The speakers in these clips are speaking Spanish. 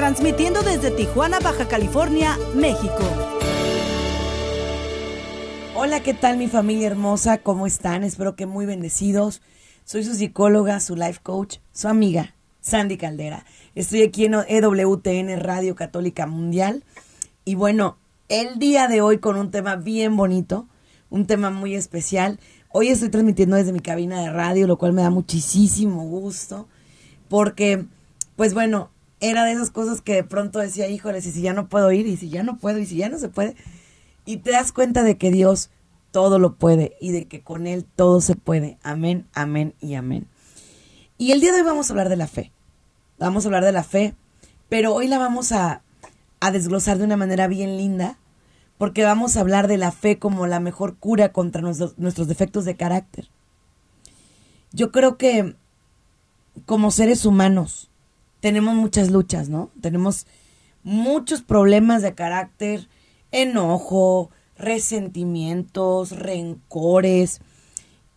transmitiendo desde Tijuana, Baja California, México. Hola, ¿qué tal mi familia hermosa? ¿Cómo están? Espero que muy bendecidos. Soy su psicóloga, su life coach, su amiga, Sandy Caldera. Estoy aquí en EWTN Radio Católica Mundial. Y bueno, el día de hoy con un tema bien bonito, un tema muy especial. Hoy estoy transmitiendo desde mi cabina de radio, lo cual me da muchísimo gusto, porque, pues bueno, era de esas cosas que de pronto decía, híjoles, y si ya no puedo ir, y si ya no puedo, y si ya no se puede. Y te das cuenta de que Dios todo lo puede y de que con Él todo se puede. Amén, amén y amén. Y el día de hoy vamos a hablar de la fe. Vamos a hablar de la fe, pero hoy la vamos a, a desglosar de una manera bien linda, porque vamos a hablar de la fe como la mejor cura contra nuestros, nuestros defectos de carácter. Yo creo que como seres humanos tenemos muchas luchas, ¿no? Tenemos muchos problemas de carácter, enojo, resentimientos, rencores,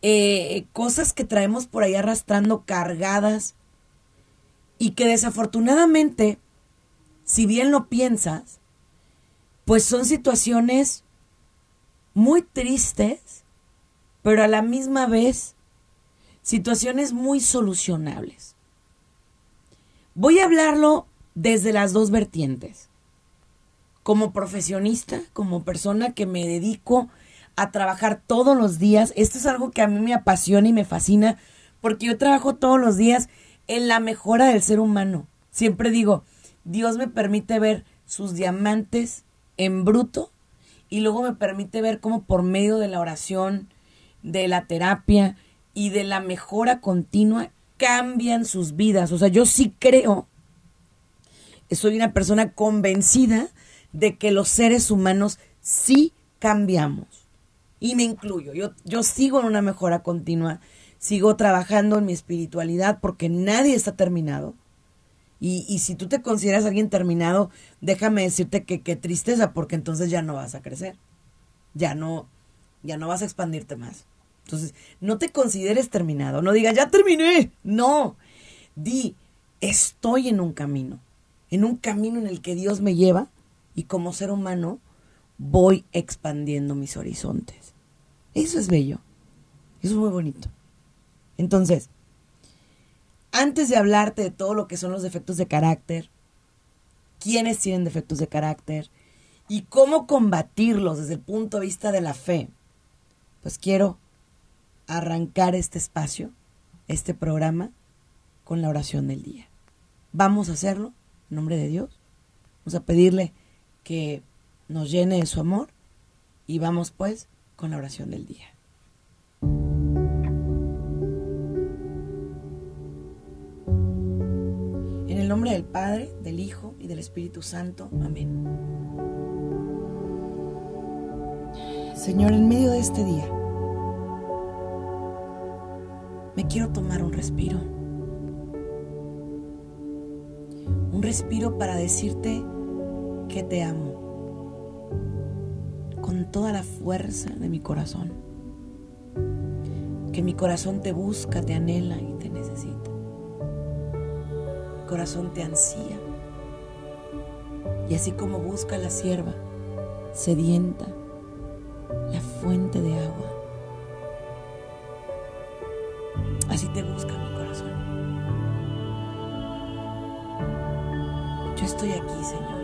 eh, cosas que traemos por ahí arrastrando cargadas y que desafortunadamente, si bien lo piensas, pues son situaciones muy tristes, pero a la misma vez situaciones muy solucionables. Voy a hablarlo desde las dos vertientes como profesionista, como persona que me dedico a trabajar todos los días, esto es algo que a mí me apasiona y me fascina, porque yo trabajo todos los días en la mejora del ser humano. Siempre digo, Dios me permite ver sus diamantes en bruto y luego me permite ver cómo por medio de la oración, de la terapia y de la mejora continua cambian sus vidas. O sea, yo sí creo, soy una persona convencida de que los seres humanos sí cambiamos. Y me incluyo. Yo, yo sigo en una mejora continua. Sigo trabajando en mi espiritualidad porque nadie está terminado. Y, y si tú te consideras alguien terminado, déjame decirte que qué tristeza, porque entonces ya no vas a crecer. Ya no, ya no vas a expandirte más. Entonces, no te consideres terminado. No digas, ya terminé. No. Di, estoy en un camino. En un camino en el que Dios me lleva y como ser humano voy expandiendo mis horizontes. Eso es bello. Eso es muy bonito. Entonces, antes de hablarte de todo lo que son los defectos de carácter, quiénes tienen defectos de carácter y cómo combatirlos desde el punto de vista de la fe, pues quiero arrancar este espacio, este programa, con la oración del día. Vamos a hacerlo en nombre de Dios. Vamos a pedirle que nos llene de su amor y vamos pues con la oración del día. En el nombre del Padre, del Hijo y del Espíritu Santo. Amén. Señor, en medio de este día, me quiero tomar un respiro. Un respiro para decirte que te amo con toda la fuerza de mi corazón. Que mi corazón te busca, te anhela y te necesita. Mi corazón te ansía. Y así como busca la sierva sedienta la fuente de agua, así te busca mi corazón. Yo estoy aquí, Señor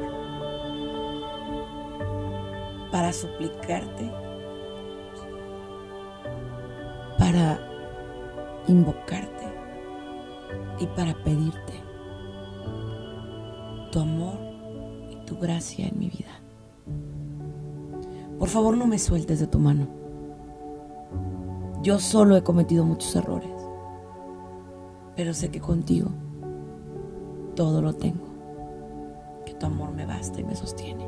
para suplicarte, para invocarte y para pedirte tu amor y tu gracia en mi vida. Por favor no me sueltes de tu mano. Yo solo he cometido muchos errores, pero sé que contigo todo lo tengo, que tu amor me basta y me sostiene.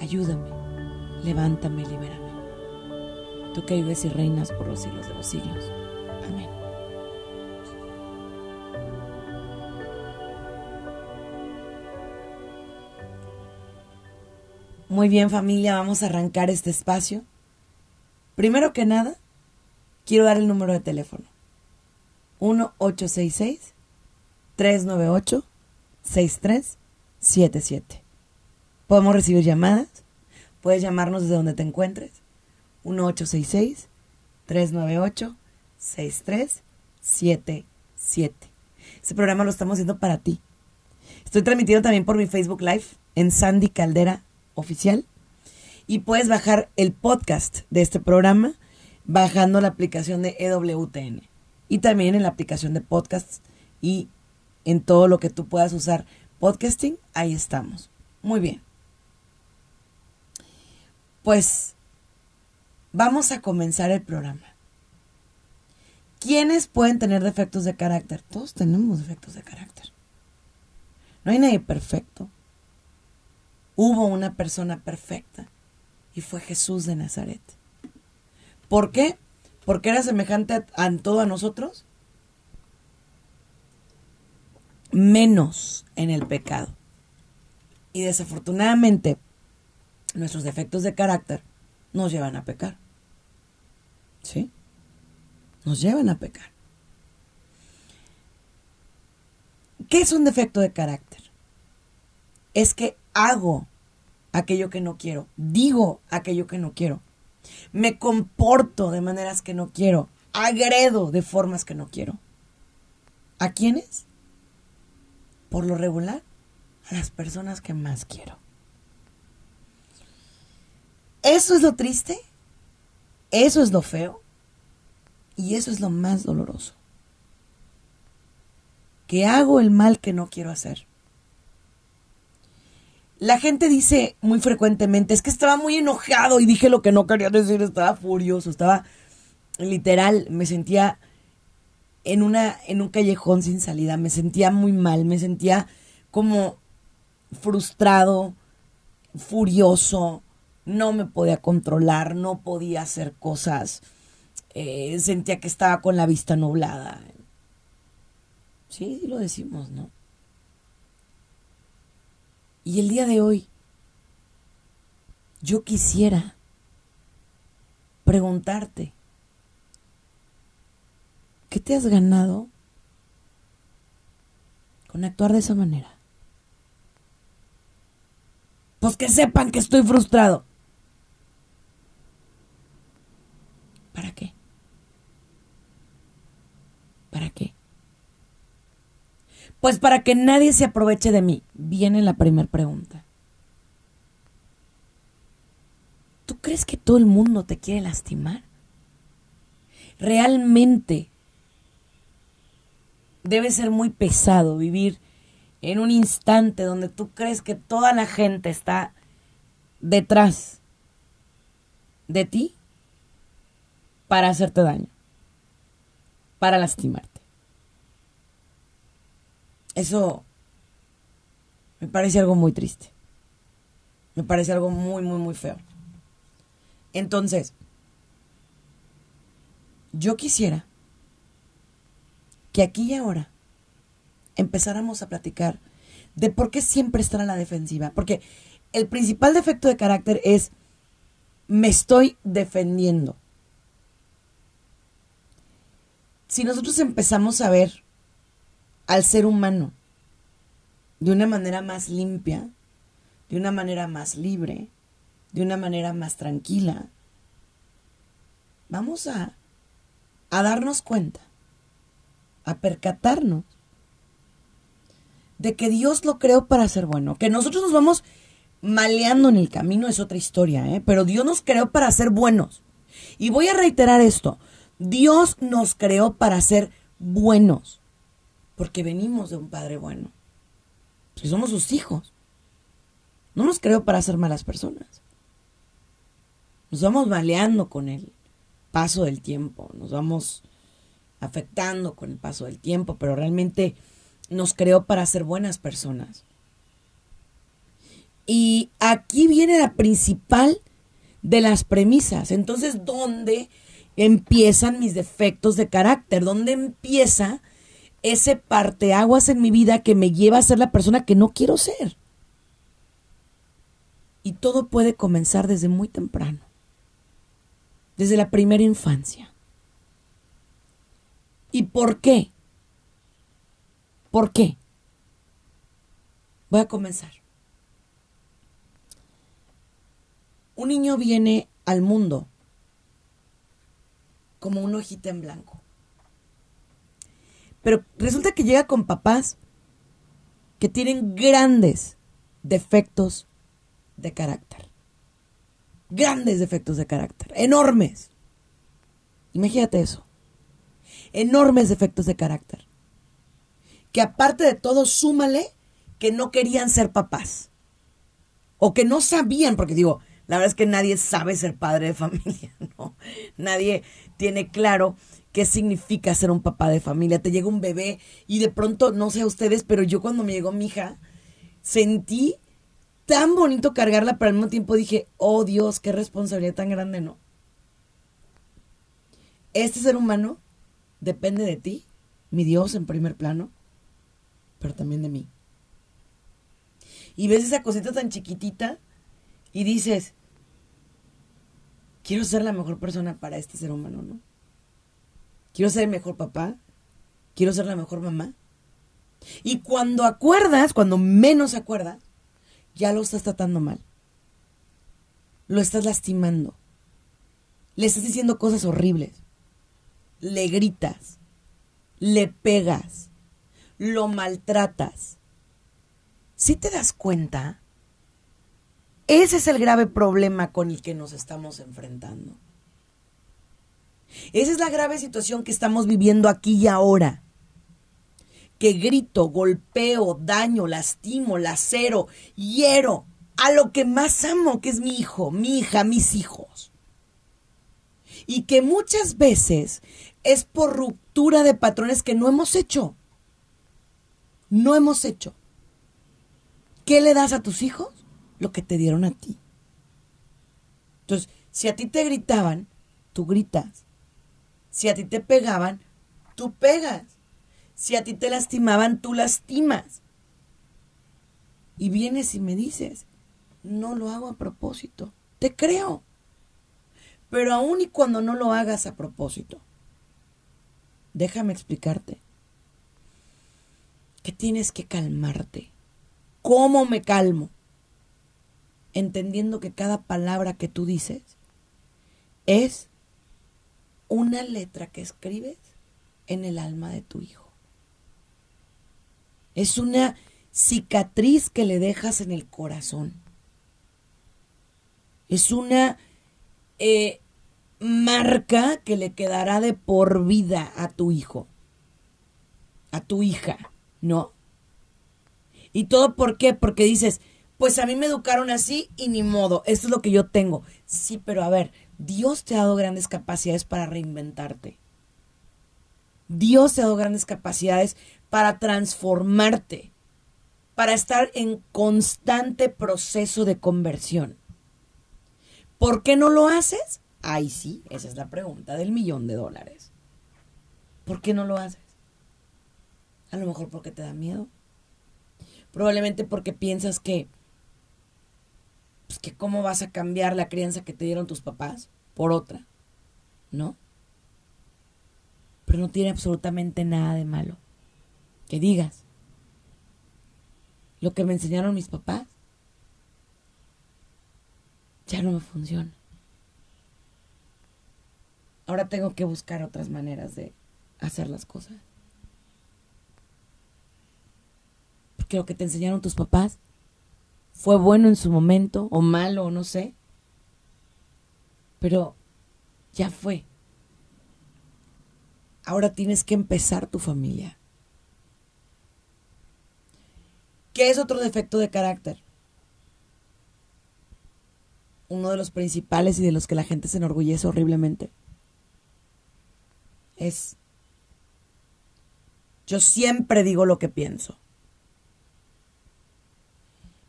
Ayúdame, levántame, libérame. Tú que vives y reinas por los siglos de los siglos. Amén. Muy bien familia, vamos a arrancar este espacio. Primero que nada, quiero dar el número de teléfono. 1-866-398-6377. Podemos recibir llamadas. Puedes llamarnos desde donde te encuentres. 1-866-398-6377. Este programa lo estamos haciendo para ti. Estoy transmitiendo también por mi Facebook Live en Sandy Caldera Oficial. Y puedes bajar el podcast de este programa bajando la aplicación de EWTN. Y también en la aplicación de podcasts y en todo lo que tú puedas usar podcasting, ahí estamos. Muy bien. Pues vamos a comenzar el programa. ¿Quiénes pueden tener defectos de carácter? Todos tenemos defectos de carácter. No hay nadie perfecto. Hubo una persona perfecta y fue Jesús de Nazaret. ¿Por qué? Porque era semejante a, a todos nosotros, menos en el pecado. Y desafortunadamente, nuestros defectos de carácter nos llevan a pecar. ¿Sí? Nos llevan a pecar. ¿Qué es un defecto de carácter? Es que hago aquello que no quiero, digo aquello que no quiero, me comporto de maneras que no quiero, agredo de formas que no quiero. ¿A quiénes? Por lo regular, a las personas que más quiero. Eso es lo triste, eso es lo feo y eso es lo más doloroso. Que hago el mal que no quiero hacer. La gente dice muy frecuentemente, es que estaba muy enojado y dije lo que no quería decir, estaba furioso, estaba literal, me sentía en una en un callejón sin salida, me sentía muy mal, me sentía como frustrado, furioso, no me podía controlar, no podía hacer cosas, eh, sentía que estaba con la vista nublada. Sí, lo decimos, ¿no? Y el día de hoy, yo quisiera preguntarte, ¿qué te has ganado con actuar de esa manera? Pues que sepan que estoy frustrado. ¿Para qué? ¿Para qué? Pues para que nadie se aproveche de mí. Viene la primera pregunta. ¿Tú crees que todo el mundo te quiere lastimar? Realmente debe ser muy pesado vivir en un instante donde tú crees que toda la gente está detrás de ti para hacerte daño, para lastimarte. Eso me parece algo muy triste. Me parece algo muy, muy, muy feo. Entonces, yo quisiera que aquí y ahora empezáramos a platicar de por qué siempre estar a la defensiva. Porque el principal defecto de carácter es me estoy defendiendo. Si nosotros empezamos a ver al ser humano de una manera más limpia, de una manera más libre, de una manera más tranquila. Vamos a, a darnos cuenta, a percatarnos de que Dios lo creó para ser bueno, que nosotros nos vamos maleando en el camino es otra historia, ¿eh? pero Dios nos creó para ser buenos. Y voy a reiterar esto, Dios nos creó para ser buenos porque venimos de un Padre bueno. Porque somos sus hijos. No nos creo para ser malas personas. Nos vamos maleando con el paso del tiempo, nos vamos afectando con el paso del tiempo, pero realmente nos creó para ser buenas personas. Y aquí viene la principal de las premisas. Entonces, ¿dónde empiezan mis defectos de carácter? ¿Dónde empieza ese parteaguas en mi vida que me lleva a ser la persona que no quiero ser? Y todo puede comenzar desde muy temprano, desde la primera infancia. ¿Y por qué? ¿Por qué? Voy a comenzar. Un niño viene al mundo como una hojita en blanco. Pero resulta que llega con papás que tienen grandes defectos de carácter. Grandes defectos de carácter. Enormes. Imagínate eso. Enormes defectos de carácter. Que aparte de todo, súmale que no querían ser papás. O que no sabían, porque digo, la verdad es que nadie sabe ser padre de familia, ¿no? Nadie tiene claro qué significa ser un papá de familia. Te llega un bebé y de pronto, no sé a ustedes, pero yo cuando me llegó mi hija, sentí tan bonito cargarla, pero al mismo tiempo dije, oh Dios, qué responsabilidad tan grande, ¿no? Este ser humano depende de ti, mi Dios en primer plano, pero también de mí. Y ves esa cosita tan chiquitita y dices, quiero ser la mejor persona para este ser humano, ¿no? Quiero ser el mejor papá, quiero ser la mejor mamá. Y cuando acuerdas, cuando menos acuerdas, ya lo estás tratando mal. Lo estás lastimando. Le estás diciendo cosas horribles. Le gritas. Le pegas. Lo maltratas. ¿Sí te das cuenta? Ese es el grave problema con el que nos estamos enfrentando. Esa es la grave situación que estamos viviendo aquí y ahora que grito, golpeo, daño, lastimo, lacero, hiero a lo que más amo, que es mi hijo, mi hija, mis hijos. Y que muchas veces es por ruptura de patrones que no hemos hecho. No hemos hecho. ¿Qué le das a tus hijos? Lo que te dieron a ti. Entonces, si a ti te gritaban, tú gritas. Si a ti te pegaban, tú pegas. Si a ti te lastimaban, tú lastimas. Y vienes y me dices, no lo hago a propósito. Te creo. Pero aún y cuando no lo hagas a propósito, déjame explicarte que tienes que calmarte. ¿Cómo me calmo? Entendiendo que cada palabra que tú dices es una letra que escribes en el alma de tu hijo. Es una cicatriz que le dejas en el corazón. Es una eh, marca que le quedará de por vida a tu hijo, a tu hija, ¿no? ¿Y todo por qué? Porque dices, pues a mí me educaron así y ni modo, esto es lo que yo tengo. Sí, pero a ver, Dios te ha dado grandes capacidades para reinventarte. Dios te ha dado grandes capacidades para transformarte, para estar en constante proceso de conversión. ¿Por qué no lo haces? Ay, sí, esa es la pregunta del millón de dólares. ¿Por qué no lo haces? A lo mejor porque te da miedo. Probablemente porque piensas que, pues que cómo vas a cambiar la crianza que te dieron tus papás por otra, ¿no? Pero no tiene absolutamente nada de malo que digas lo que me enseñaron mis papás ya no me funciona. Ahora tengo que buscar otras maneras de hacer las cosas. Porque lo que te enseñaron tus papás fue bueno en su momento o malo o no sé. Pero ya fue. Ahora tienes que empezar tu familia. ¿Qué es otro defecto de carácter? Uno de los principales y de los que la gente se enorgullece horriblemente es Yo siempre digo lo que pienso.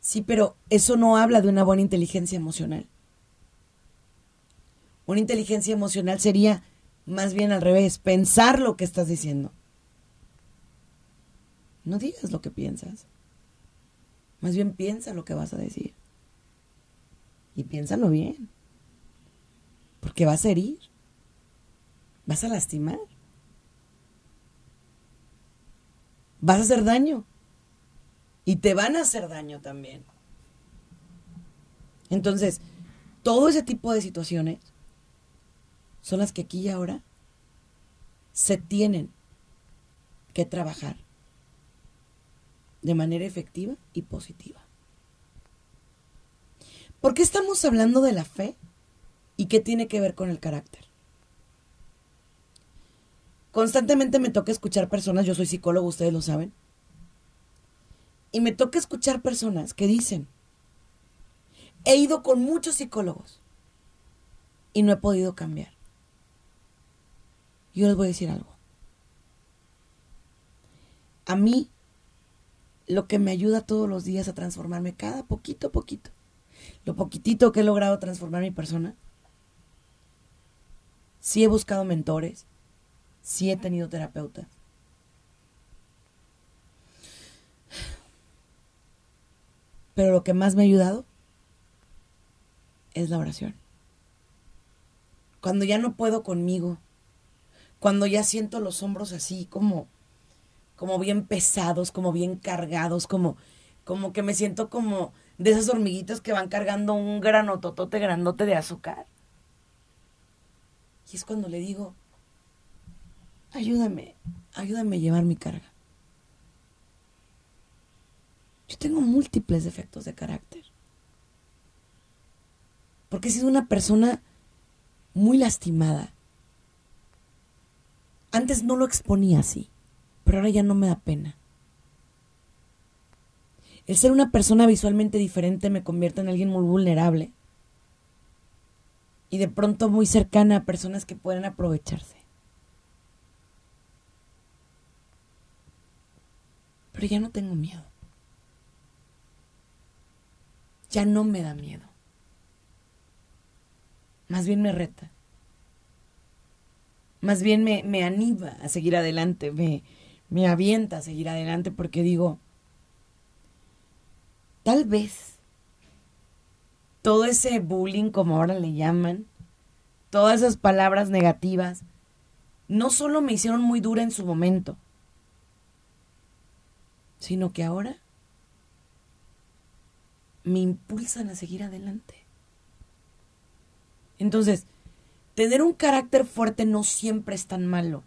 Sí, pero eso no habla de una buena inteligencia emocional. Una inteligencia emocional sería más bien al revés, pensar lo que estás diciendo. No digas lo que piensas. Más bien piensa lo que vas a decir. Y piénsalo bien. Porque vas a herir. Vas a lastimar. Vas a hacer daño. Y te van a hacer daño también. Entonces, todo ese tipo de situaciones son las que aquí y ahora se tienen que trabajar de manera efectiva y positiva. ¿Por qué estamos hablando de la fe y qué tiene que ver con el carácter? Constantemente me toca escuchar personas, yo soy psicólogo, ustedes lo saben, y me toca escuchar personas que dicen, he ido con muchos psicólogos y no he podido cambiar. Yo les voy a decir algo. A mí, lo que me ayuda todos los días a transformarme cada poquito a poquito, lo poquitito que he logrado transformar mi persona, sí he buscado mentores, sí he tenido terapeutas. Pero lo que más me ha ayudado es la oración. Cuando ya no puedo conmigo, cuando ya siento los hombros así como como bien pesados, como bien cargados, como como que me siento como de esas hormiguitas que van cargando un granototote grandote de azúcar. Y es cuando le digo, ayúdame, ayúdame a llevar mi carga. Yo tengo múltiples defectos de carácter. Porque he sido una persona muy lastimada. Antes no lo exponía así, pero ahora ya no me da pena. El ser una persona visualmente diferente me convierte en alguien muy vulnerable y de pronto muy cercana a personas que pueden aprovecharse. Pero ya no tengo miedo. Ya no me da miedo. Más bien me reta. Más bien me, me anima a seguir adelante, me, me avienta a seguir adelante porque digo, tal vez todo ese bullying, como ahora le llaman, todas esas palabras negativas, no solo me hicieron muy dura en su momento, sino que ahora me impulsan a seguir adelante. Entonces, tener un carácter fuerte no siempre es tan malo.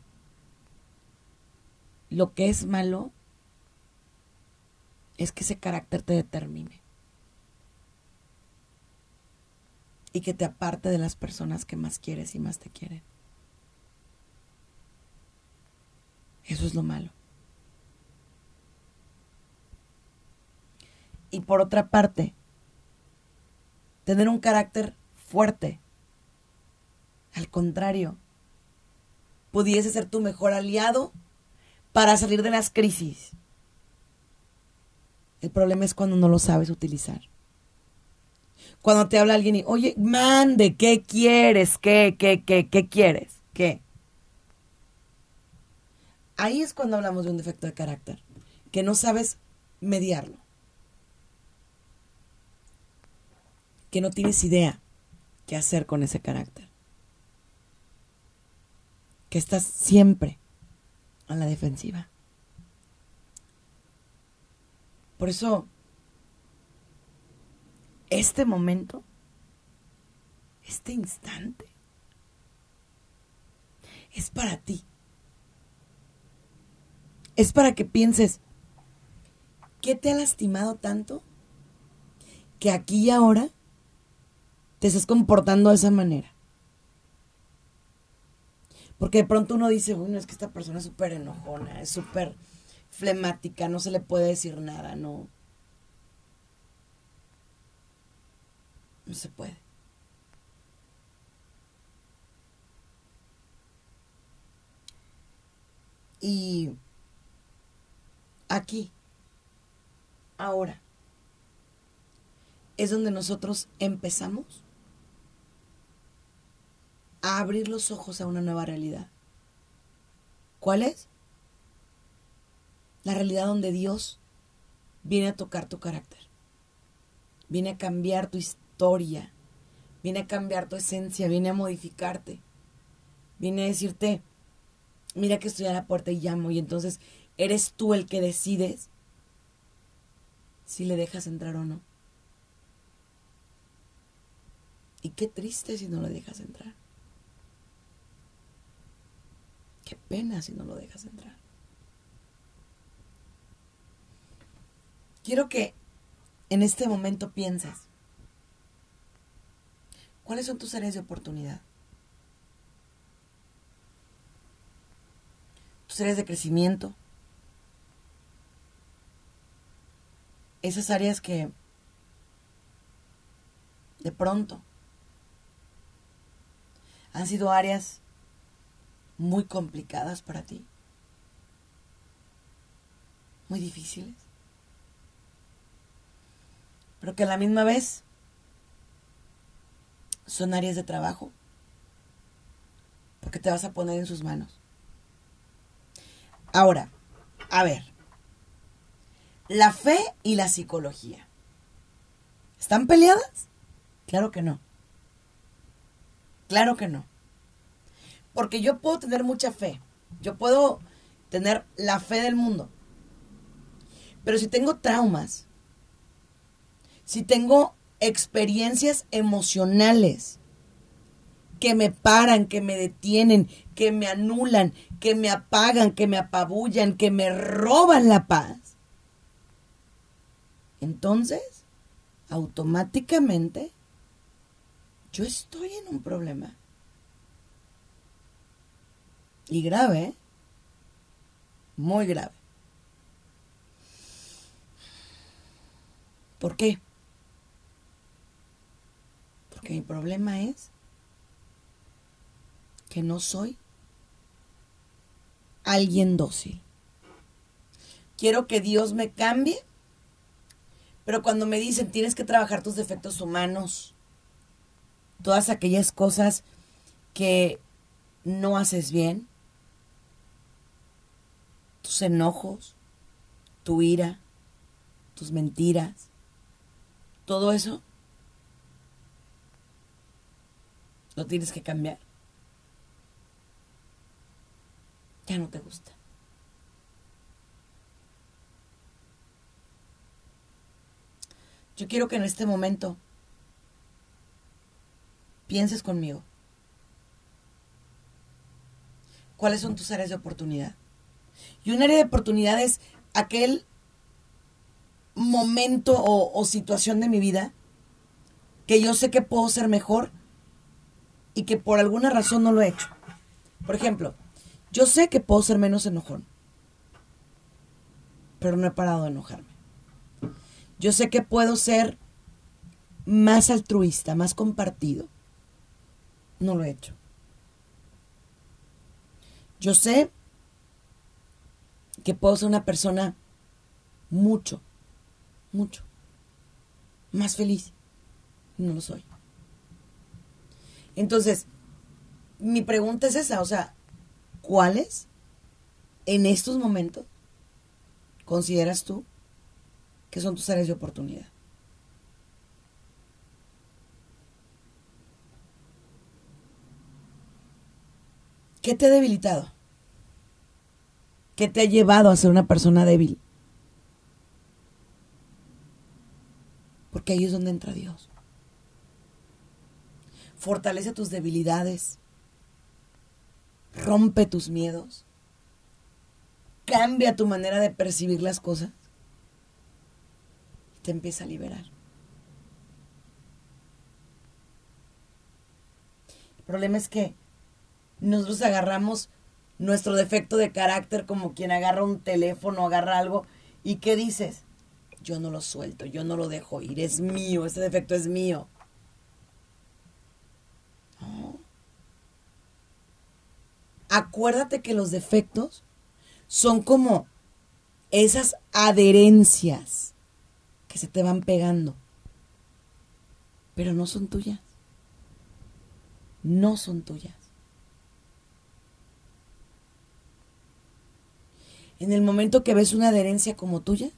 Lo que es malo es que ese carácter te determine. Y que te aparte de las personas que más quieres y más te quieren. Eso es lo malo. Y por otra parte, tener un carácter fuerte, al contrario, pudiese ser tu mejor aliado para salir de las crisis. El problema es cuando no lo sabes utilizar. Cuando te habla alguien y, oye, mande, ¿qué quieres? ¿Qué, qué, qué, qué quieres? ¿Qué? Ahí es cuando hablamos de un defecto de carácter, que no sabes mediarlo. Que no tienes idea qué hacer con ese carácter. Que estás siempre a la defensiva. Por eso, este momento, este instante, es para ti. Es para que pienses, ¿qué te ha lastimado tanto que aquí y ahora te estás comportando de esa manera. Porque de pronto uno dice, bueno, es que esta persona es súper enojona, es súper flemática, no se le puede decir nada, no. No se puede. Y aquí, ahora, es donde nosotros empezamos a abrir los ojos a una nueva realidad. ¿Cuál es? La realidad donde Dios viene a tocar tu carácter, viene a cambiar tu historia, viene a cambiar tu esencia, viene a modificarte, viene a decirte, mira que estoy a la puerta y llamo, y entonces eres tú el que decides si le dejas entrar o no. Y qué triste si no lo dejas entrar. Qué pena si no lo dejas entrar. Quiero que en este momento pienses, ¿cuáles son tus áreas de oportunidad? Tus áreas de crecimiento. Esas áreas que de pronto han sido áreas muy complicadas para ti. Muy difíciles pero que a la misma vez son áreas de trabajo, porque te vas a poner en sus manos. Ahora, a ver, la fe y la psicología. ¿Están peleadas? Claro que no. Claro que no. Porque yo puedo tener mucha fe. Yo puedo tener la fe del mundo. Pero si tengo traumas, si tengo experiencias emocionales que me paran, que me detienen, que me anulan, que me apagan, que me apabullan, que me roban la paz, entonces, automáticamente, yo estoy en un problema. Y grave. Muy grave. ¿Por qué? Porque mi problema es que no soy alguien dócil. Quiero que Dios me cambie, pero cuando me dicen tienes que trabajar tus defectos humanos, todas aquellas cosas que no haces bien, tus enojos, tu ira, tus mentiras, todo eso lo tienes que cambiar. Ya no te gusta. Yo quiero que en este momento pienses conmigo. ¿Cuáles son tus áreas de oportunidad? Y un área de oportunidad es aquel momento o, o situación de mi vida que yo sé que puedo ser mejor y que por alguna razón no lo he hecho. Por ejemplo, yo sé que puedo ser menos enojón, pero no he parado de enojarme. Yo sé que puedo ser más altruista, más compartido. No lo he hecho. Yo sé que puedo ser una persona mucho, mucho más feliz. No lo soy. Entonces, mi pregunta es esa, o sea, ¿cuáles en estos momentos consideras tú que son tus áreas de oportunidad? ¿Qué te ha debilitado? ¿Qué te ha llevado a ser una persona débil? Porque ahí es donde entra Dios fortalece tus debilidades, rompe tus miedos, cambia tu manera de percibir las cosas y te empieza a liberar. El problema es que nosotros agarramos nuestro defecto de carácter como quien agarra un teléfono, agarra algo y ¿qué dices? Yo no lo suelto, yo no lo dejo ir, es mío, ese defecto es mío. Acuérdate que los defectos son como esas adherencias que se te van pegando, pero no son tuyas. No son tuyas. En el momento que ves una adherencia como tuya,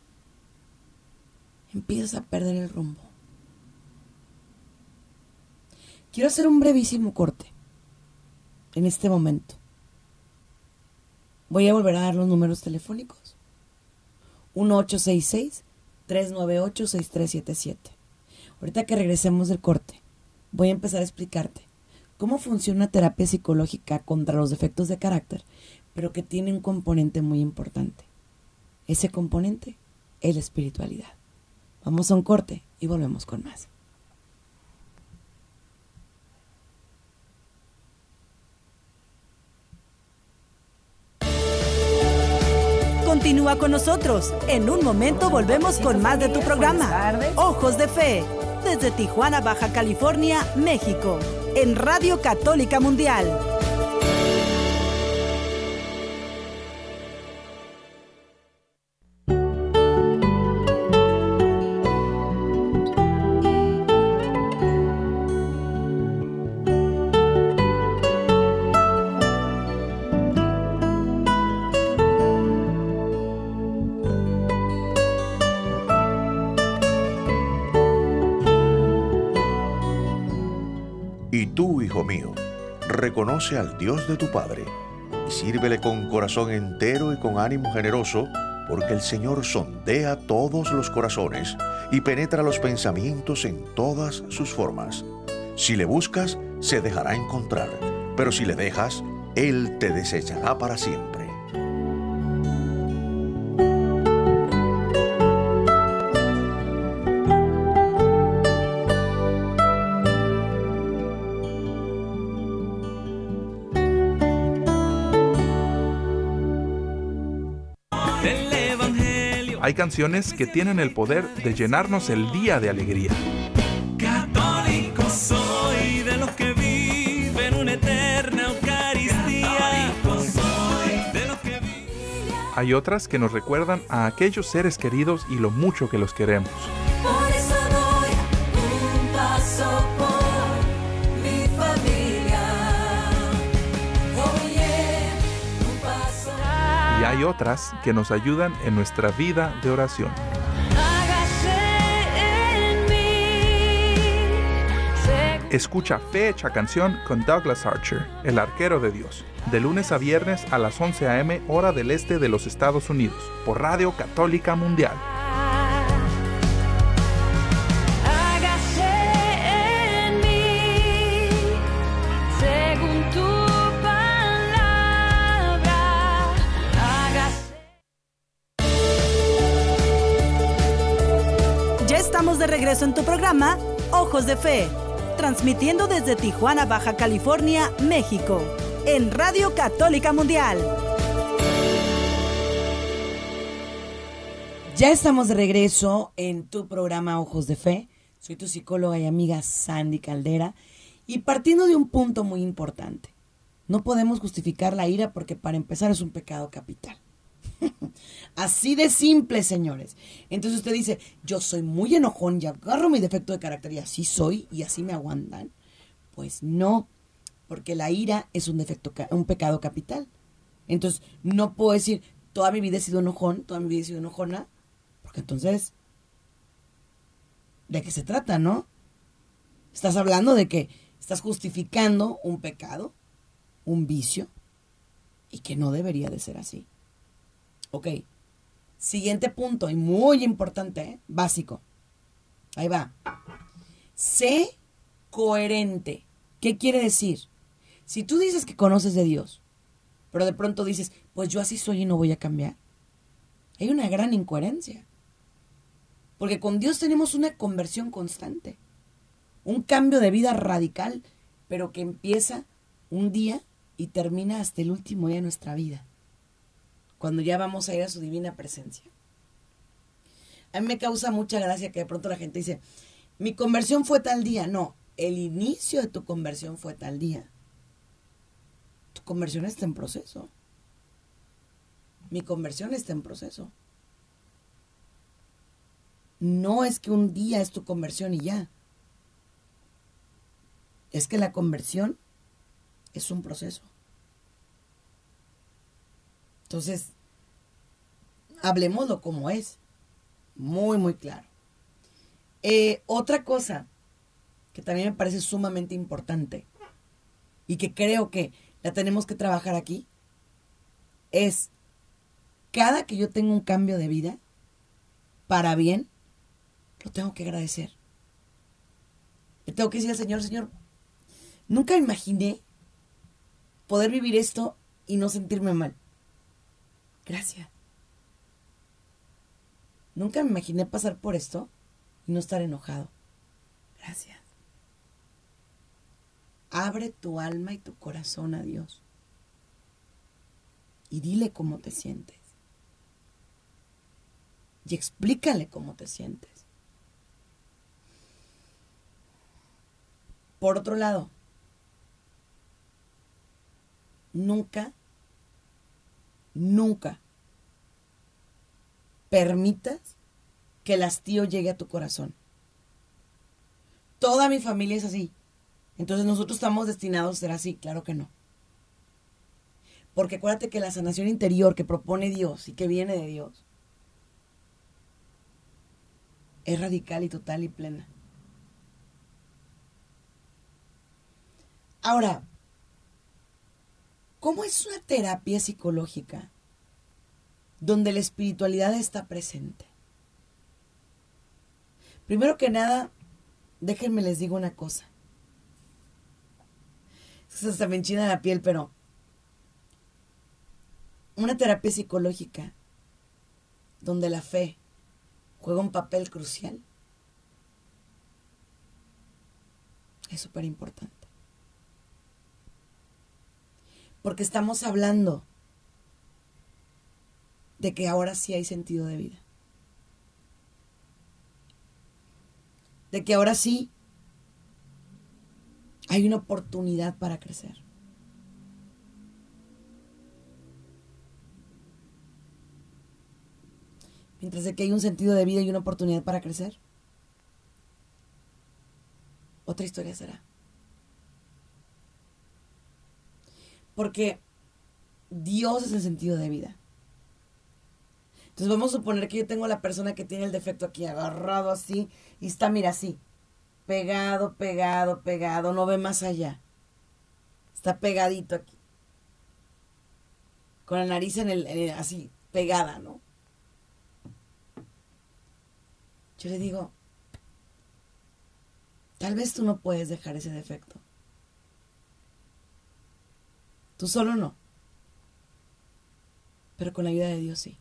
empiezas a perder el rumbo. Quiero hacer un brevísimo corte en este momento. Voy a volver a dar los números telefónicos. 1866-398-6377. Ahorita que regresemos del corte, voy a empezar a explicarte cómo funciona terapia psicológica contra los defectos de carácter, pero que tiene un componente muy importante. Ese componente es la espiritualidad. Vamos a un corte y volvemos con más. Continúa con nosotros. En un momento volvemos con más de tu programa. Ojos de Fe. Desde Tijuana, Baja California, México. En Radio Católica Mundial. Al Dios de tu Padre y sírvele con corazón entero y con ánimo generoso, porque el Señor sondea todos los corazones y penetra los pensamientos en todas sus formas. Si le buscas, se dejará encontrar, pero si le dejas, Él te desechará para siempre. Hay canciones que tienen el poder de llenarnos el día de alegría. Católico soy de los que viven una eterna Eucaristía. de los que Hay otras que nos recuerdan a aquellos seres queridos y lo mucho que los queremos. Hay otras que nos ayudan en nuestra vida de oración. Escucha Fecha Canción con Douglas Archer, el arquero de Dios, de lunes a viernes a las 11 a.m. hora del este de los Estados Unidos, por Radio Católica Mundial. En tu programa Ojos de Fe, transmitiendo desde Tijuana, Baja California, México, en Radio Católica Mundial. Ya estamos de regreso en tu programa Ojos de Fe. Soy tu psicóloga y amiga Sandy Caldera. Y partiendo de un punto muy importante, no podemos justificar la ira porque para empezar es un pecado capital. Así de simple, señores. Entonces usted dice, yo soy muy enojón y agarro mi defecto de carácter y así soy y así me aguantan. Pues no, porque la ira es un defecto, un pecado capital. Entonces no puedo decir, toda mi vida he sido enojón, toda mi vida he sido enojona, porque entonces, ¿de qué se trata, no? Estás hablando de que estás justificando un pecado, un vicio, y que no debería de ser así. Ok. Siguiente punto, y muy importante, ¿eh? básico. Ahí va. Sé coherente. ¿Qué quiere decir? Si tú dices que conoces de Dios, pero de pronto dices, pues yo así soy y no voy a cambiar, hay una gran incoherencia. Porque con Dios tenemos una conversión constante, un cambio de vida radical, pero que empieza un día y termina hasta el último día de nuestra vida cuando ya vamos a ir a su divina presencia. A mí me causa mucha gracia que de pronto la gente dice, mi conversión fue tal día. No, el inicio de tu conversión fue tal día. Tu conversión está en proceso. Mi conversión está en proceso. no es que un día es tu conversión y ya. Es que la conversión es un proceso. Entonces, hablemoslo como es. Muy, muy claro. Eh, otra cosa que también me parece sumamente importante y que creo que la tenemos que trabajar aquí es cada que yo tengo un cambio de vida para bien, lo tengo que agradecer. Le tengo que decir al Señor, Señor, nunca imaginé poder vivir esto y no sentirme mal. Gracias. Nunca me imaginé pasar por esto y no estar enojado. Gracias. Abre tu alma y tu corazón a Dios. Y dile cómo te sientes. Y explícale cómo te sientes. Por otro lado, nunca, nunca permitas que el hastío llegue a tu corazón. Toda mi familia es así. Entonces nosotros estamos destinados a ser así, claro que no. Porque acuérdate que la sanación interior que propone Dios y que viene de Dios es radical y total y plena. Ahora, ¿cómo es una terapia psicológica donde la espiritualidad está presente? Primero que nada, déjenme les digo una cosa. Hasta me enchina la piel, pero una terapia psicológica donde la fe juega un papel crucial es súper importante. Porque estamos hablando de que ahora sí hay sentido de vida. De que ahora sí hay una oportunidad para crecer. Mientras de que hay un sentido de vida y una oportunidad para crecer, otra historia será. Porque Dios es el sentido de vida. Entonces vamos a suponer que yo tengo la persona que tiene el defecto aquí agarrado así y está, mira, así, pegado, pegado, pegado, no ve más allá. Está pegadito aquí. Con la nariz en el, así, pegada, ¿no? Yo le digo, tal vez tú no puedes dejar ese defecto. Tú solo no. Pero con la ayuda de Dios sí.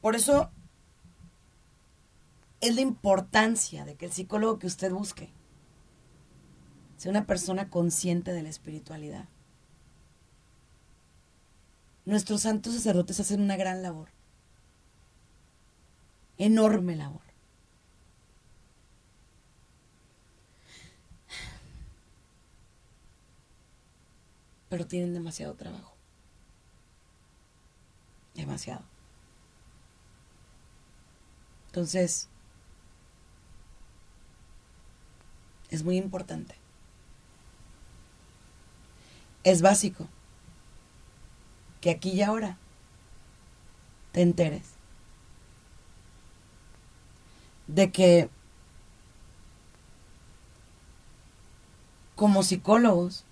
Por eso es la importancia de que el psicólogo que usted busque sea una persona consciente de la espiritualidad. Nuestros santos sacerdotes hacen una gran labor, enorme labor. Pero tienen demasiado trabajo. Demasiado. Entonces, es muy importante. Es básico que aquí y ahora te enteres de que como psicólogos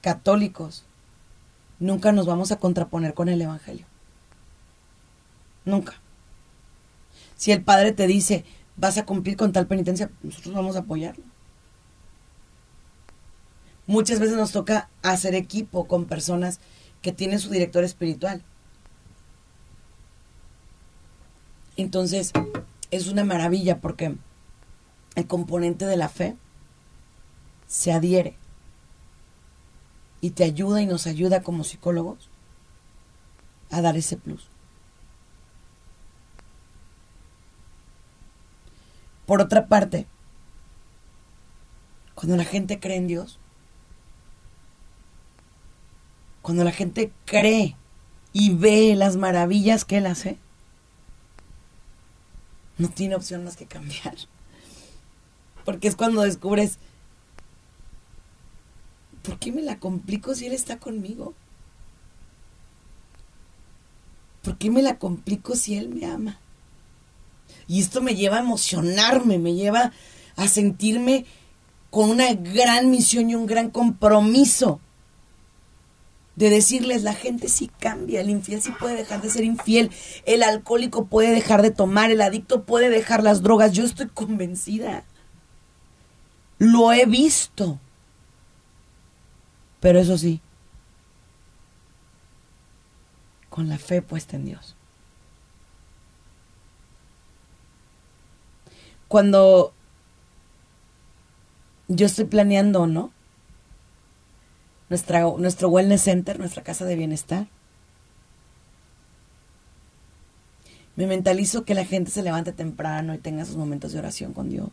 católicos nunca nos vamos a contraponer con el Evangelio. Nunca. Si el Padre te dice, vas a cumplir con tal penitencia, nosotros vamos a apoyarlo. Muchas veces nos toca hacer equipo con personas que tienen su director espiritual. Entonces, es una maravilla porque el componente de la fe se adhiere y te ayuda y nos ayuda como psicólogos a dar ese plus. Por otra parte, cuando la gente cree en Dios, cuando la gente cree y ve las maravillas que Él hace, no tiene opción más que cambiar. Porque es cuando descubres, ¿por qué me la complico si Él está conmigo? ¿Por qué me la complico si Él me ama? Y esto me lleva a emocionarme, me lleva a sentirme con una gran misión y un gran compromiso de decirles, la gente sí cambia, el infiel sí puede dejar de ser infiel, el alcohólico puede dejar de tomar, el adicto puede dejar las drogas, yo estoy convencida. Lo he visto. Pero eso sí, con la fe puesta en Dios. Cuando yo estoy planeando, ¿no? Nuestra, nuestro Wellness Center, nuestra casa de bienestar. Me mentalizo que la gente se levante temprano y tenga sus momentos de oración con Dios.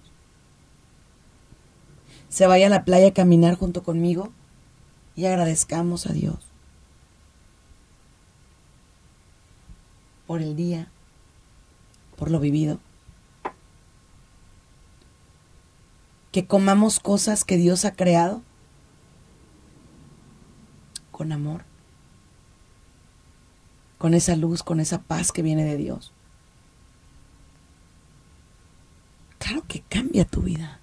Se vaya a la playa a caminar junto conmigo y agradezcamos a Dios por el día, por lo vivido. Que comamos cosas que Dios ha creado con amor, con esa luz, con esa paz que viene de Dios. Claro que cambia tu vida.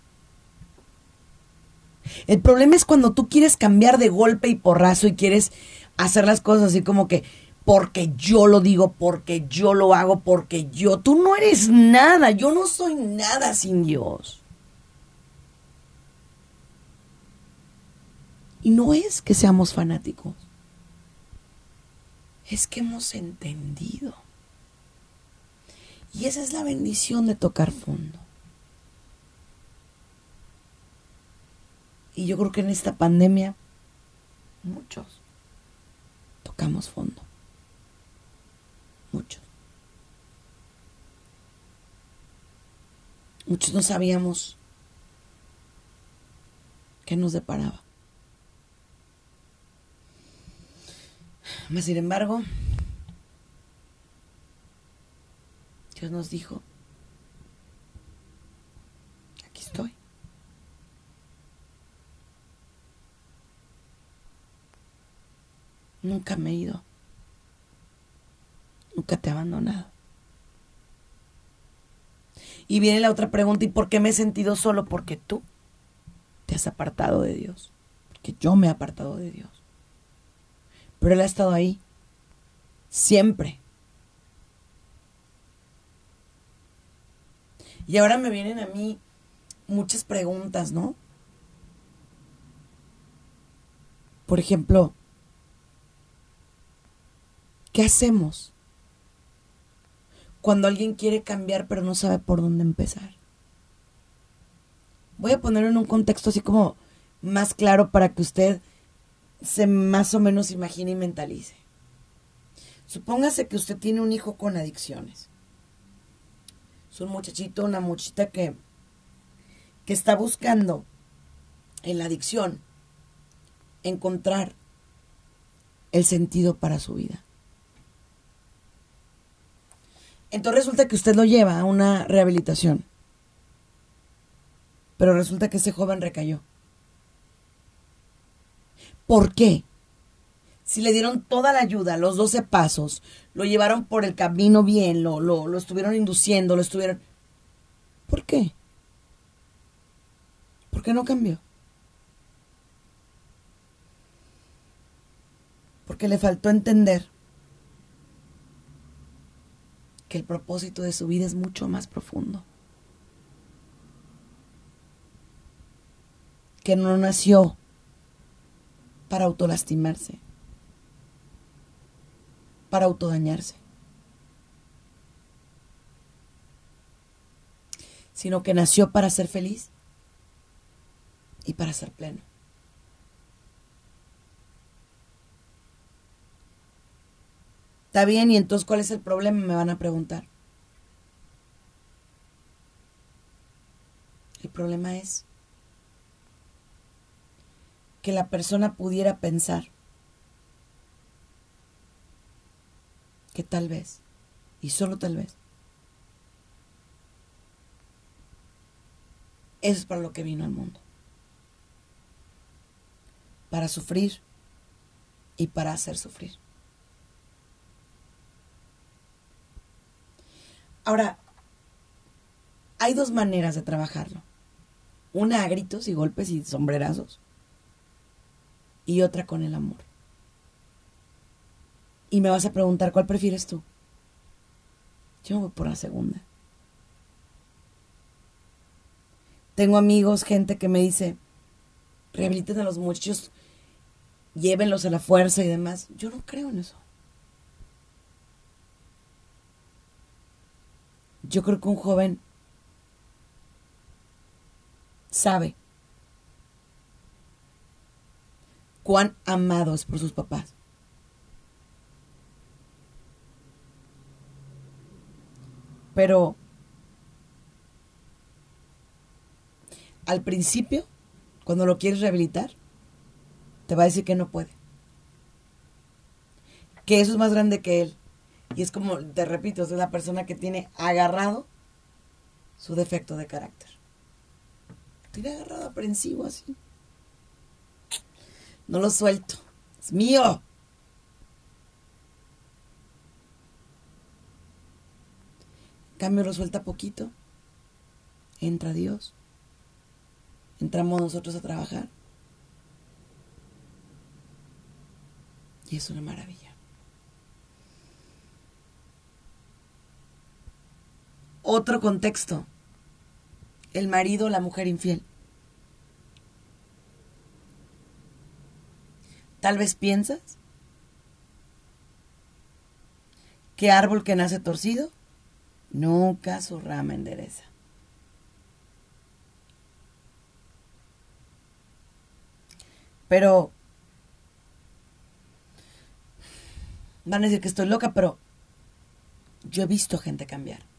El problema es cuando tú quieres cambiar de golpe y porrazo y quieres hacer las cosas así como que porque yo lo digo, porque yo lo hago, porque yo, tú no eres nada, yo no soy nada sin Dios. Y no es que seamos fanáticos, es que hemos entendido. Y esa es la bendición de tocar fondo. Y yo creo que en esta pandemia muchos tocamos fondo. Muchos. Muchos no sabíamos qué nos deparaba. Mas sin embargo, Dios nos dijo, aquí estoy. Nunca me he ido. Nunca te he abandonado. Y viene la otra pregunta, ¿y por qué me he sentido solo? Porque tú te has apartado de Dios. Porque yo me he apartado de Dios. Pero Él ha estado ahí. Siempre. Y ahora me vienen a mí muchas preguntas, ¿no? Por ejemplo, ¿qué hacemos cuando alguien quiere cambiar pero no sabe por dónde empezar? Voy a ponerlo en un contexto así como más claro para que usted se más o menos imagine y mentalice. Supóngase que usted tiene un hijo con adicciones. Es un muchachito, una muchita que, que está buscando en la adicción encontrar el sentido para su vida. Entonces resulta que usted lo lleva a una rehabilitación. Pero resulta que ese joven recayó. ¿Por qué? Si le dieron toda la ayuda, los 12 pasos, lo llevaron por el camino bien, lo, lo, lo estuvieron induciendo, lo estuvieron... ¿Por qué? ¿Por qué no cambió? Porque le faltó entender que el propósito de su vida es mucho más profundo. Que no nació para autolastimarse, para autodañarse, sino que nació para ser feliz y para ser pleno. Está bien, y entonces ¿cuál es el problema? Me van a preguntar. El problema es que la persona pudiera pensar que tal vez, y solo tal vez, Eso es para lo que vino al mundo. Para sufrir y para hacer sufrir. Ahora, hay dos maneras de trabajarlo. Una a gritos y golpes y sombrerazos. Y otra con el amor. Y me vas a preguntar, ¿cuál prefieres tú? Yo voy por la segunda. Tengo amigos, gente que me dice, rehabiliten a los muchachos, llévenlos a la fuerza y demás. Yo no creo en eso. Yo creo que un joven sabe cuán amado es por sus papás. Pero al principio, cuando lo quieres rehabilitar, te va a decir que no puede. Que eso es más grande que él. Y es como, te repito, es la persona que tiene agarrado su defecto de carácter. Tiene agarrado aprensivo así. No lo suelto. Es mío. Cambio lo suelta poquito. Entra Dios. Entramos nosotros a trabajar. Y es una maravilla. Otro contexto. El marido o la mujer infiel. Tal vez piensas que árbol que nace torcido nunca su rama endereza. Pero van a decir que estoy loca, pero yo he visto gente cambiar.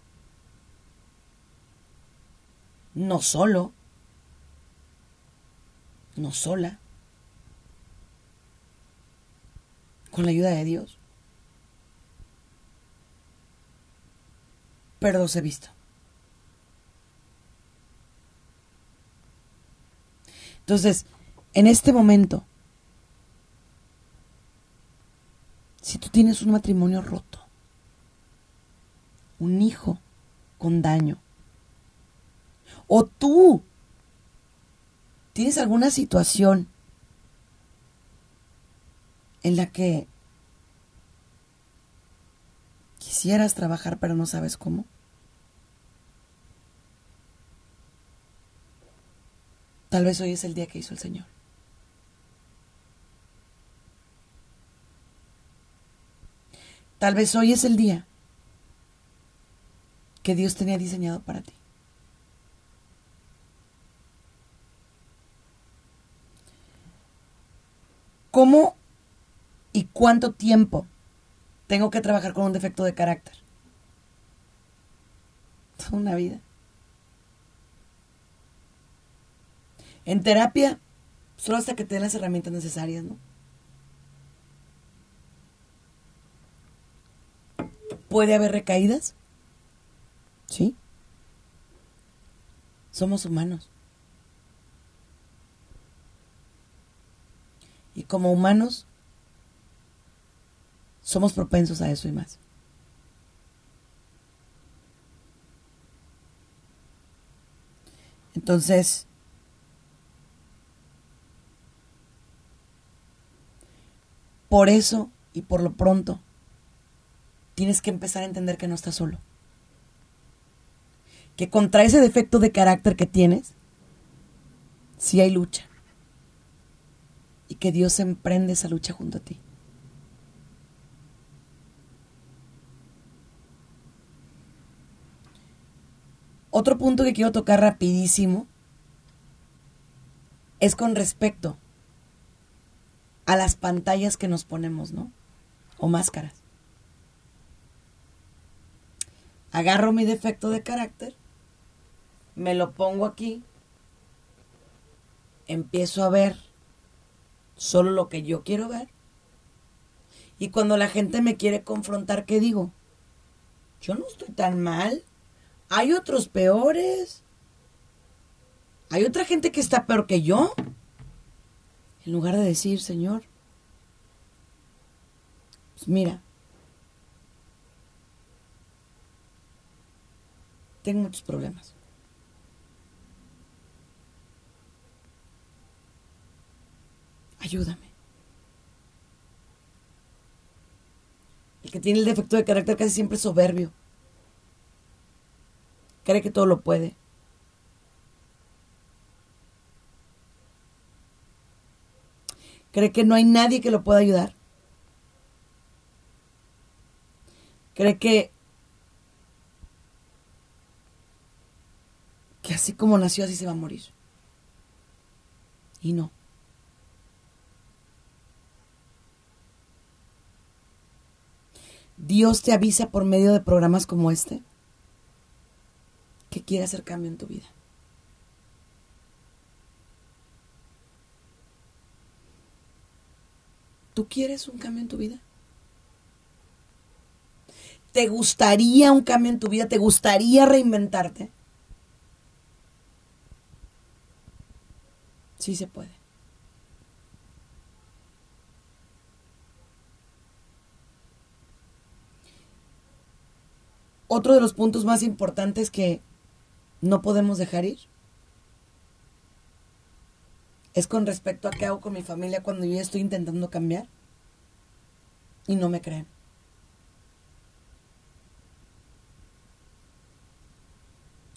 No solo, no sola, con la ayuda de Dios. Pero los visto. Entonces, en este momento, si tú tienes un matrimonio roto, un hijo con daño, o tú tienes alguna situación en la que quisieras trabajar pero no sabes cómo, tal vez hoy es el día que hizo el Señor. Tal vez hoy es el día que Dios tenía diseñado para ti. ¿Cómo y cuánto tiempo tengo que trabajar con un defecto de carácter? Toda una vida. En terapia, solo hasta que te den las herramientas necesarias, ¿no? ¿Puede haber recaídas? Sí. Somos humanos. Y como humanos, somos propensos a eso y más. Entonces, por eso y por lo pronto, tienes que empezar a entender que no estás solo. Que contra ese defecto de carácter que tienes, sí hay lucha. Y que Dios emprende esa lucha junto a ti. Otro punto que quiero tocar rapidísimo es con respecto a las pantallas que nos ponemos, ¿no? O máscaras. Agarro mi defecto de carácter, me lo pongo aquí, empiezo a ver solo lo que yo quiero ver. Y cuando la gente me quiere confrontar, ¿qué digo? Yo no estoy tan mal. Hay otros peores. Hay otra gente que está peor que yo. En lugar de decir, Señor, pues mira, tengo muchos problemas. Ayúdame. El que tiene el defecto de carácter casi siempre soberbio. Cree que todo lo puede. Cree que no hay nadie que lo pueda ayudar. Cree que que así como nació así se va a morir. Y no. Dios te avisa por medio de programas como este que quiere hacer cambio en tu vida. ¿Tú quieres un cambio en tu vida? ¿Te gustaría un cambio en tu vida? ¿Te gustaría reinventarte? Sí se puede. Otro de los puntos más importantes que no podemos dejar ir es con respecto a qué hago con mi familia cuando yo estoy intentando cambiar y no me creen.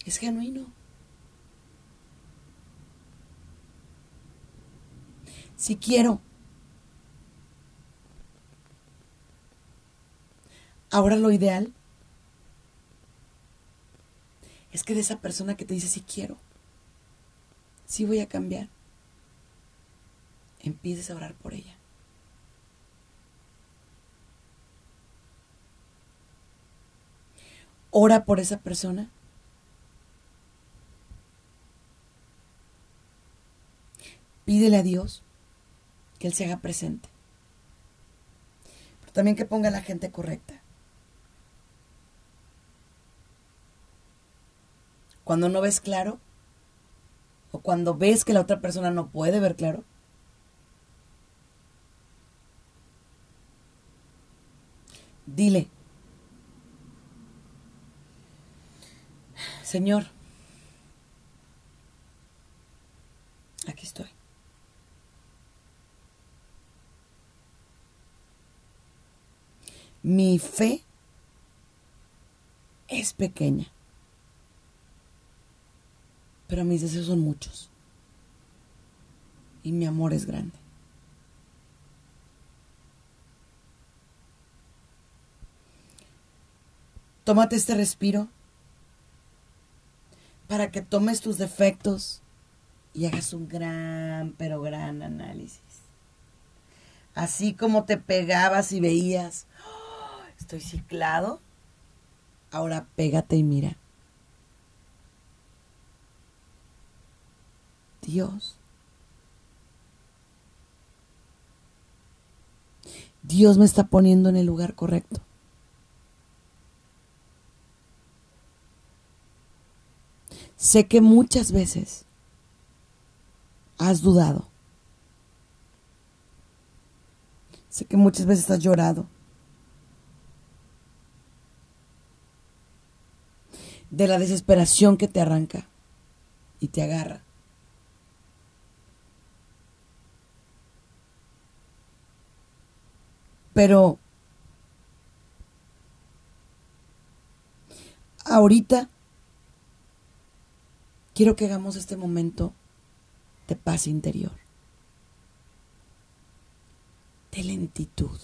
Es genuino. Si quiero. Ahora lo ideal es que de esa persona que te dice si quiero, si voy a cambiar, empieces a orar por ella. Ora por esa persona. Pídele a Dios que Él se haga presente. Pero también que ponga a la gente correcta. Cuando no ves claro, o cuando ves que la otra persona no puede ver claro, dile, Señor, aquí estoy. Mi fe es pequeña, pero mis deseos son muchos y mi amor es grande. Tómate este respiro para que tomes tus defectos y hagas un gran, pero gran análisis. Así como te pegabas y veías, "Oh, estoy ciclado, ahora pégate y mira. Dios. Dios me está poniendo en el lugar correcto. Sé que muchas veces has dudado. Sé que muchas veces has llorado. De la desesperación que te arranca y te agarra. Pero ahorita quiero que hagamos este momento de paz interior, de lentitud,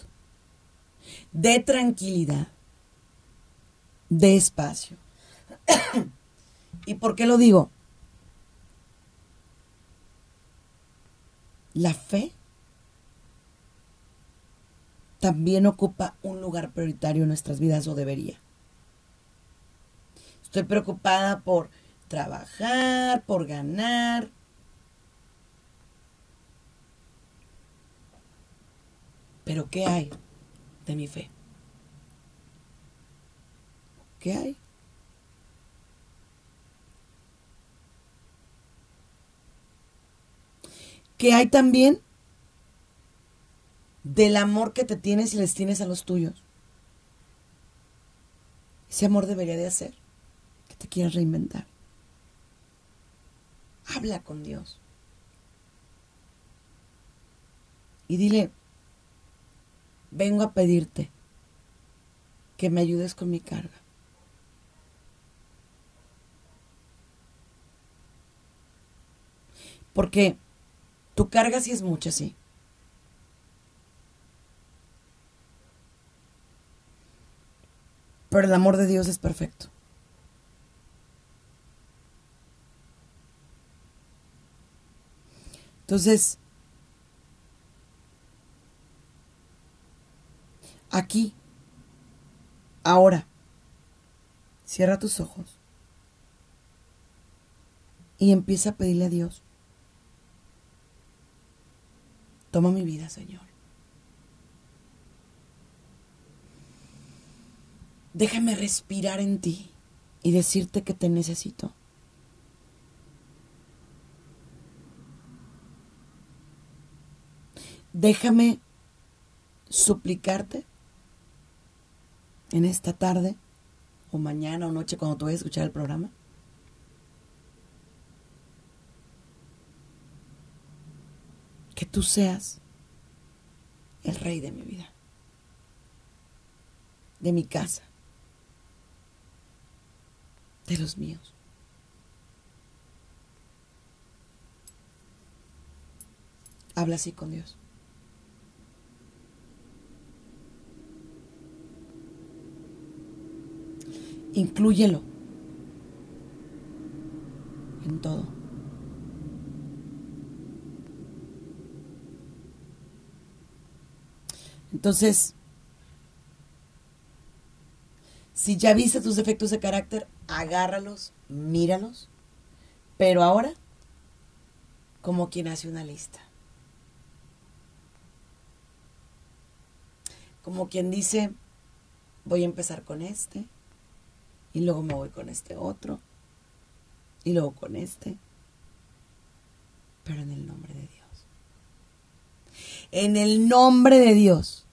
de tranquilidad, de espacio. ¿Y por qué lo digo? La fe también ocupa un lugar prioritario en nuestras vidas o debería. Estoy preocupada por trabajar, por ganar. Pero ¿qué hay de mi fe? ¿Qué hay? que hay también del amor que te tienes y les tienes a los tuyos. Ese amor debería de hacer que te quieras reinventar. Habla con Dios. Y dile, vengo a pedirte que me ayudes con mi carga. Porque tu carga sí es mucha, sí. Pero el amor de Dios es perfecto. Entonces, aquí, ahora, cierra tus ojos y empieza a pedirle a Dios, toma mi vida, Señor. Déjame respirar en ti y decirte que te necesito. Déjame suplicarte en esta tarde o mañana o noche cuando tú vayas a escuchar el programa. Que tú seas el rey de mi vida, de mi casa, de los míos. Habla así con Dios. Inclúyelo en todo. Entonces, si ya viste tus defectos de carácter, agárralos, míralos, pero ahora como quien hace una lista. Como quien dice, voy a empezar con este, y luego me voy con este otro, y luego con este, pero en el nombre de Dios. En el nombre de Dios.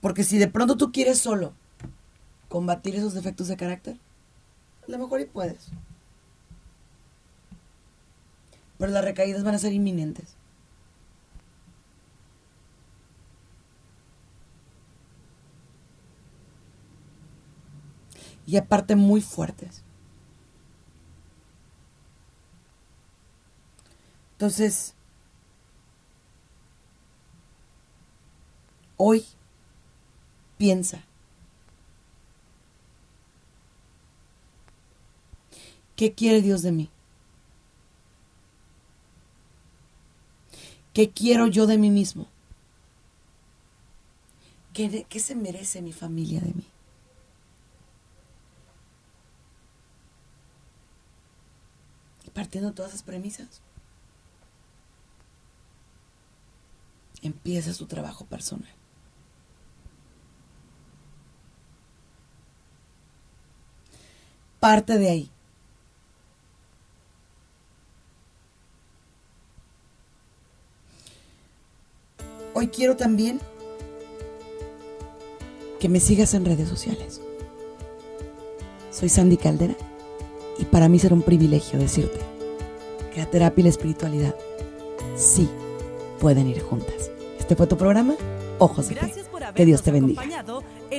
Porque si de pronto tú quieres solo combatir esos defectos de carácter, a lo mejor y puedes. Pero las recaídas van a ser inminentes. Y aparte muy fuertes. Entonces, hoy piensa. ¿Qué quiere Dios de mí? ¿Qué quiero yo de mí mismo? ¿Qué, se merece mi familia de mí? Y partiendo todas esas premisas, empieza su trabajo personal. Parte de ahí. Hoy quiero también que me sigas en redes sociales. Soy Sandy Caldera y para mí será un privilegio decirte que la terapia y la espiritualidad sí pueden ir juntas. Este fue tu programa, Ojos de Fe. Que Dios te bendiga.